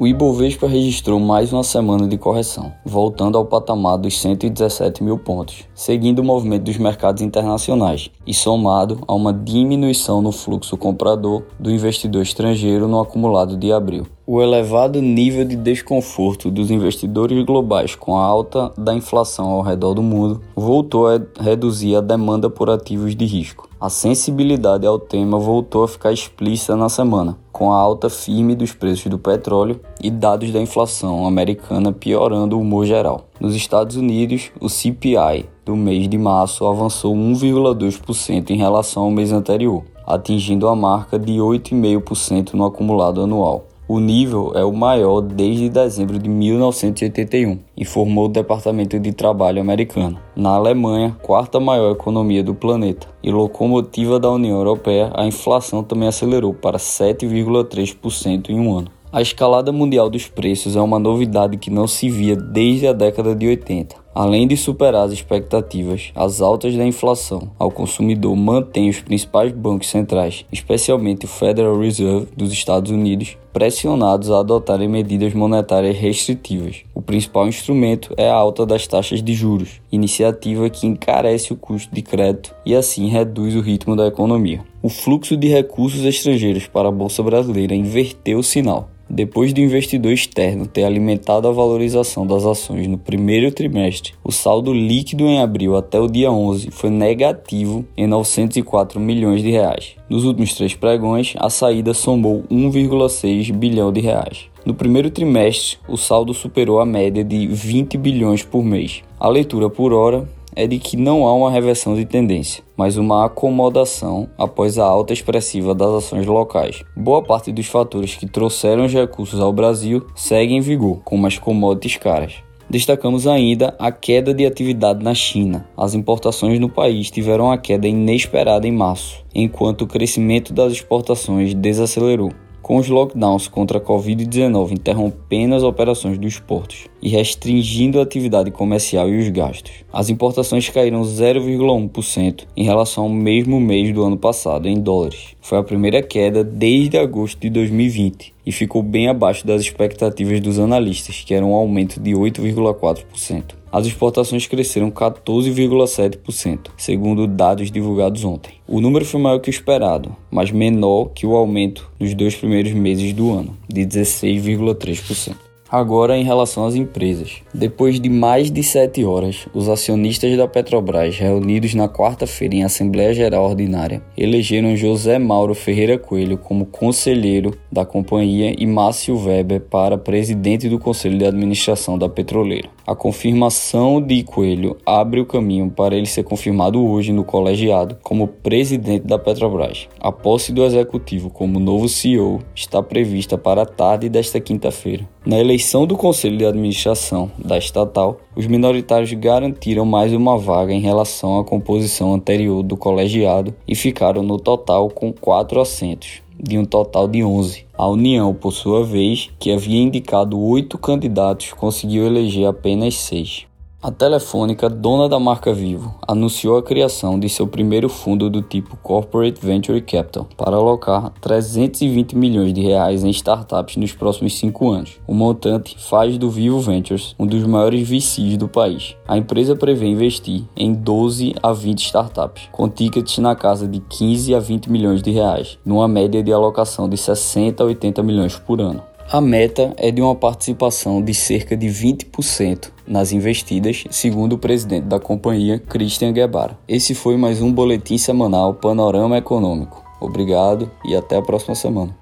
O Ibovespa registrou mais uma semana de correção, voltando ao patamar dos 117 mil pontos, seguindo o movimento dos mercados internacionais e somado a uma diminuição no fluxo comprador do investidor estrangeiro no acumulado de abril. O elevado nível de desconforto dos investidores globais com a alta da inflação ao redor do mundo voltou a reduzir a demanda por ativos de risco. A sensibilidade ao tema voltou a ficar explícita na semana, com a alta firme dos preços do petróleo e dados da inflação americana piorando o humor geral. Nos Estados Unidos, o CPI do mês de março avançou 1,2% em relação ao mês anterior, atingindo a marca de 8,5% no acumulado anual. O nível é o maior desde dezembro de 1981, informou o Departamento de Trabalho americano. Na Alemanha, quarta maior economia do planeta e locomotiva da União Europeia, a inflação também acelerou para 7,3% em um ano. A escalada mundial dos preços é uma novidade que não se via desde a década de 80. Além de superar as expectativas, as altas da inflação ao consumidor mantêm os principais bancos centrais, especialmente o Federal Reserve dos Estados Unidos, pressionados a adotarem medidas monetárias restritivas. O principal instrumento é a alta das taxas de juros, iniciativa que encarece o custo de crédito e assim reduz o ritmo da economia. O fluxo de recursos estrangeiros para a bolsa brasileira inverteu o sinal. Depois do investidor externo ter alimentado a valorização das ações no primeiro trimestre, o saldo líquido em abril até o dia 11 foi negativo em 904 milhões de reais. Nos últimos três pregões, a saída somou 1,6 bilhão de reais. No primeiro trimestre, o saldo superou a média de 20 bilhões por mês. A leitura por hora é de que não há uma reversão de tendência, mas uma acomodação após a alta expressiva das ações locais. Boa parte dos fatores que trouxeram os recursos ao Brasil seguem em vigor, como as commodities caras. Destacamos ainda a queda de atividade na China. As importações no país tiveram uma queda inesperada em março, enquanto o crescimento das exportações desacelerou com os lockdowns contra a Covid-19 interrompendo as operações dos portos e restringindo a atividade comercial e os gastos. As importações caíram 0,1% em relação ao mesmo mês do ano passado em dólares. Foi a primeira queda desde agosto de 2020 e ficou bem abaixo das expectativas dos analistas, que eram um aumento de 8,4% as exportações cresceram 14,7%, segundo dados divulgados ontem. O número foi maior que o esperado, mas menor que o aumento nos dois primeiros meses do ano, de 16,3%. Agora, em relação às empresas. Depois de mais de sete horas, os acionistas da Petrobras, reunidos na quarta-feira em Assembleia Geral Ordinária, elegeram José Mauro Ferreira Coelho como conselheiro da companhia e Márcio Weber para presidente do Conselho de Administração da Petroleira. A confirmação de Coelho abre o caminho para ele ser confirmado hoje no colegiado como presidente da Petrobras. A posse do executivo como novo CEO está prevista para a tarde desta quinta-feira. Na eleição do Conselho de Administração da estatal, os minoritários garantiram mais uma vaga em relação à composição anterior do colegiado e ficaram no total com quatro assentos de um total de 11. A União, por sua vez, que havia indicado oito candidatos, conseguiu eleger apenas seis. A Telefônica, dona da marca Vivo, anunciou a criação de seu primeiro fundo do tipo Corporate Venture Capital para alocar 320 milhões de reais em startups nos próximos cinco anos. O montante faz do Vivo Ventures um dos maiores VCs do país. A empresa prevê investir em 12 a 20 startups, com tickets na casa de 15 a 20 milhões de reais, numa média de alocação de 60 a 80 milhões por ano. A meta é de uma participação de cerca de 20% nas investidas, segundo o presidente da companhia, Christian Guevara. Esse foi mais um boletim semanal Panorama Econômico. Obrigado e até a próxima semana.